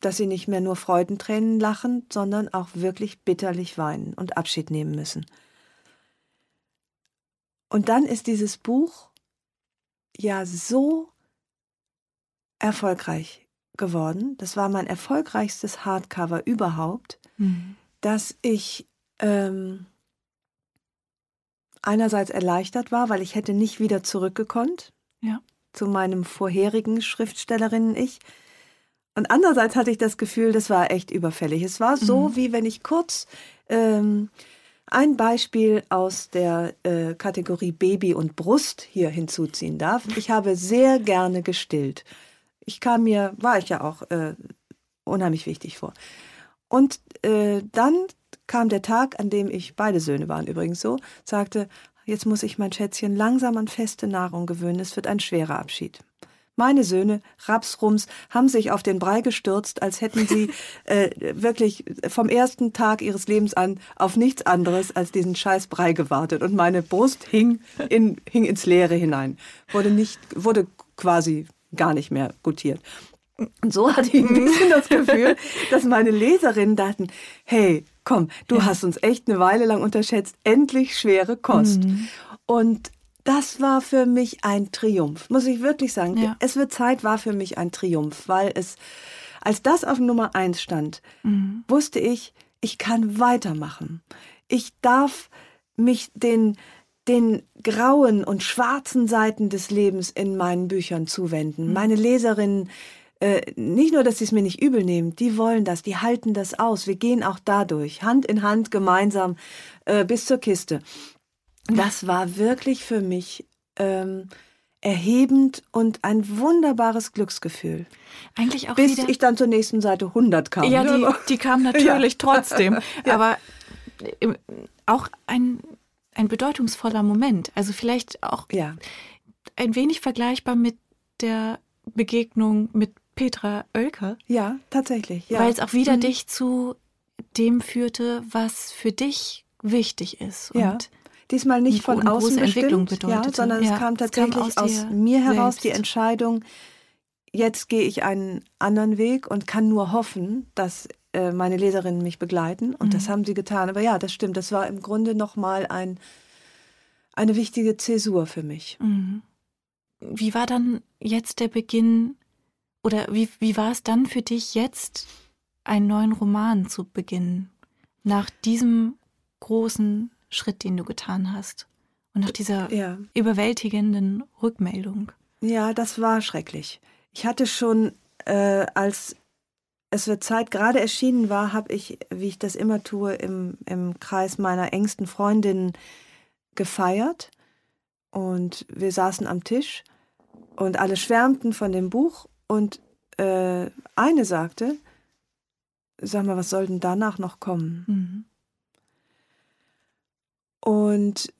Speaker 1: Dass sie nicht mehr nur Freudentränen lachen, sondern auch wirklich bitterlich weinen und Abschied nehmen müssen. Und dann ist dieses Buch ja so erfolgreich geworden. Das war mein erfolgreichstes Hardcover überhaupt, mhm. dass ich ähm, einerseits erleichtert war, weil ich hätte nicht wieder zurückgekonnt ja. zu meinem vorherigen Schriftstellerinnen-Ich. Und andererseits hatte ich das Gefühl, das war echt überfällig. Es war so, mhm. wie wenn ich kurz ähm, ein Beispiel aus der äh, Kategorie Baby und Brust hier hinzuziehen darf. Ich habe sehr gerne gestillt. Ich kam mir, war ich ja auch äh, unheimlich wichtig vor. Und äh, dann kam der Tag, an dem ich, beide Söhne waren übrigens so, sagte, jetzt muss ich mein Schätzchen langsam an feste Nahrung gewöhnen, es wird ein schwerer Abschied. Meine Söhne, Rapsrums, haben sich auf den Brei gestürzt, als hätten sie äh, wirklich vom ersten Tag ihres Lebens an auf nichts anderes als diesen scheiß Brei gewartet. Und meine Brust hing, in, hing ins Leere hinein, wurde, nicht, wurde quasi gar nicht mehr gutiert. Und so hatte ich ein bisschen das Gefühl, dass meine Leserinnen dachten, hey, komm, du ja. hast uns echt eine Weile lang unterschätzt, endlich schwere Kost. Mhm. Und das war für mich ein Triumph, muss ich wirklich sagen. Ja. Es wird Zeit war für mich ein Triumph, weil es, als das auf Nummer eins stand, mhm. wusste ich, ich kann weitermachen. Ich darf mich den, den grauen und schwarzen Seiten des Lebens in meinen Büchern zuwenden. Mhm. Meine Leserinnen äh, nicht nur, dass sie es mir nicht übel nehmen, die wollen das, die halten das aus. Wir gehen auch dadurch, Hand in Hand, gemeinsam äh, bis zur Kiste. Das war wirklich für mich ähm, erhebend und ein wunderbares Glücksgefühl.
Speaker 2: Eigentlich auch
Speaker 1: Bis
Speaker 2: wieder...
Speaker 1: ich dann zur nächsten Seite 100 kam.
Speaker 2: Ja, die, die kam natürlich ja. trotzdem. Ja. Aber auch ein, ein bedeutungsvoller Moment. Also vielleicht auch ja. ein wenig vergleichbar mit der Begegnung mit Petra Oelker.
Speaker 1: Ja, tatsächlich. Ja.
Speaker 2: Weil es auch wieder mhm. dich zu dem führte, was für dich wichtig ist.
Speaker 1: Und ja. Diesmal nicht von außen bestimmt, ja, sondern ja, es kam tatsächlich es kam aus, aus mir heraus selbst. die Entscheidung, jetzt gehe ich einen anderen Weg und kann nur hoffen, dass äh, meine Leserinnen mich begleiten. Und mhm. das haben sie getan. Aber ja, das stimmt. Das war im Grunde nochmal ein, eine wichtige Zäsur für mich.
Speaker 2: Mhm. Wie war dann jetzt der Beginn oder wie, wie war es dann für dich jetzt, einen neuen Roman zu beginnen? Nach diesem großen Schritt, den du getan hast und nach dieser ja. überwältigenden Rückmeldung.
Speaker 1: Ja, das war schrecklich. Ich hatte schon, äh, als es wird Zeit gerade erschienen war, habe ich, wie ich das immer tue, im, im Kreis meiner engsten Freundinnen gefeiert. Und wir saßen am Tisch und alle schwärmten von dem Buch und äh, eine sagte, sag mal, was soll denn danach noch kommen? Mhm. Und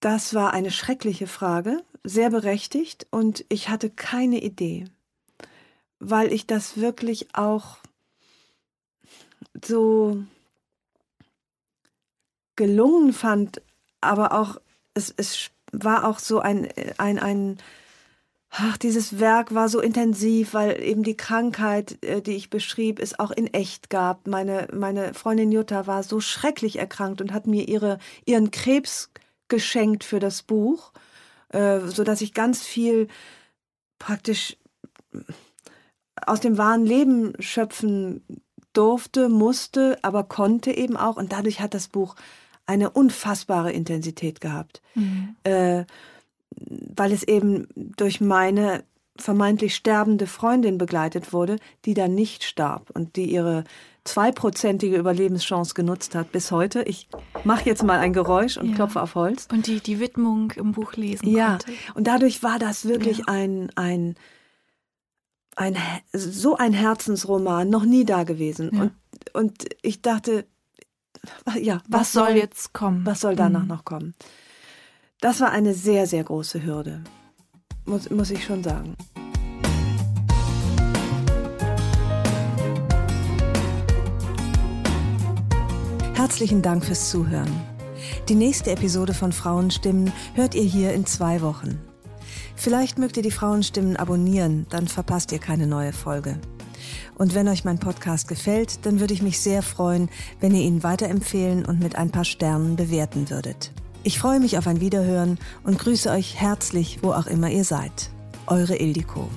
Speaker 1: das war eine schreckliche Frage, sehr berechtigt und ich hatte keine Idee, weil ich das wirklich auch so gelungen fand, aber auch es, es war auch so ein, ein, ein Ach, dieses Werk war so intensiv, weil eben die Krankheit, äh, die ich beschrieb, es auch in echt gab. Meine, meine Freundin Jutta war so schrecklich erkrankt und hat mir ihre, ihren Krebs geschenkt für das Buch, äh, so dass ich ganz viel praktisch aus dem wahren Leben schöpfen durfte, musste, aber konnte eben auch. Und dadurch hat das Buch eine unfassbare Intensität gehabt. Mhm. Äh, weil es eben durch meine vermeintlich sterbende Freundin begleitet wurde, die dann nicht starb und die ihre zweiprozentige Überlebenschance genutzt hat bis heute. Ich mache jetzt mal ein Geräusch und ja. klopfe auf Holz.
Speaker 2: Und die die Widmung im Buch lesen
Speaker 1: ja. konnte. Und dadurch war das wirklich ja. ein, ein, ein, so ein Herzensroman, noch nie da gewesen. Ja. Und, und ich dachte, ja, was, was soll, soll, jetzt kommen? Was soll danach mhm. noch kommen? Das war eine sehr, sehr große Hürde, muss, muss ich schon sagen. Herzlichen Dank fürs Zuhören. Die nächste Episode von Frauenstimmen hört ihr hier in zwei Wochen. Vielleicht mögt ihr die Frauenstimmen abonnieren, dann verpasst ihr keine neue Folge. Und wenn euch mein Podcast gefällt, dann würde ich mich sehr freuen, wenn ihr ihn weiterempfehlen und mit ein paar Sternen bewerten würdet. Ich freue mich auf ein Wiederhören und grüße euch herzlich, wo auch immer ihr seid. Eure Ildiko.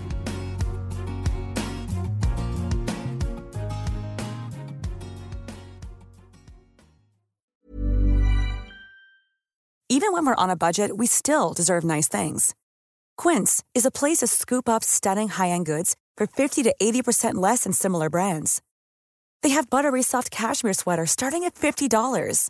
Speaker 3: Even when we're on a budget, we still deserve nice things. Quince is a place to scoop up stunning high-end goods for 50 to 80% less than similar brands. They have buttery soft cashmere sweaters starting at $50,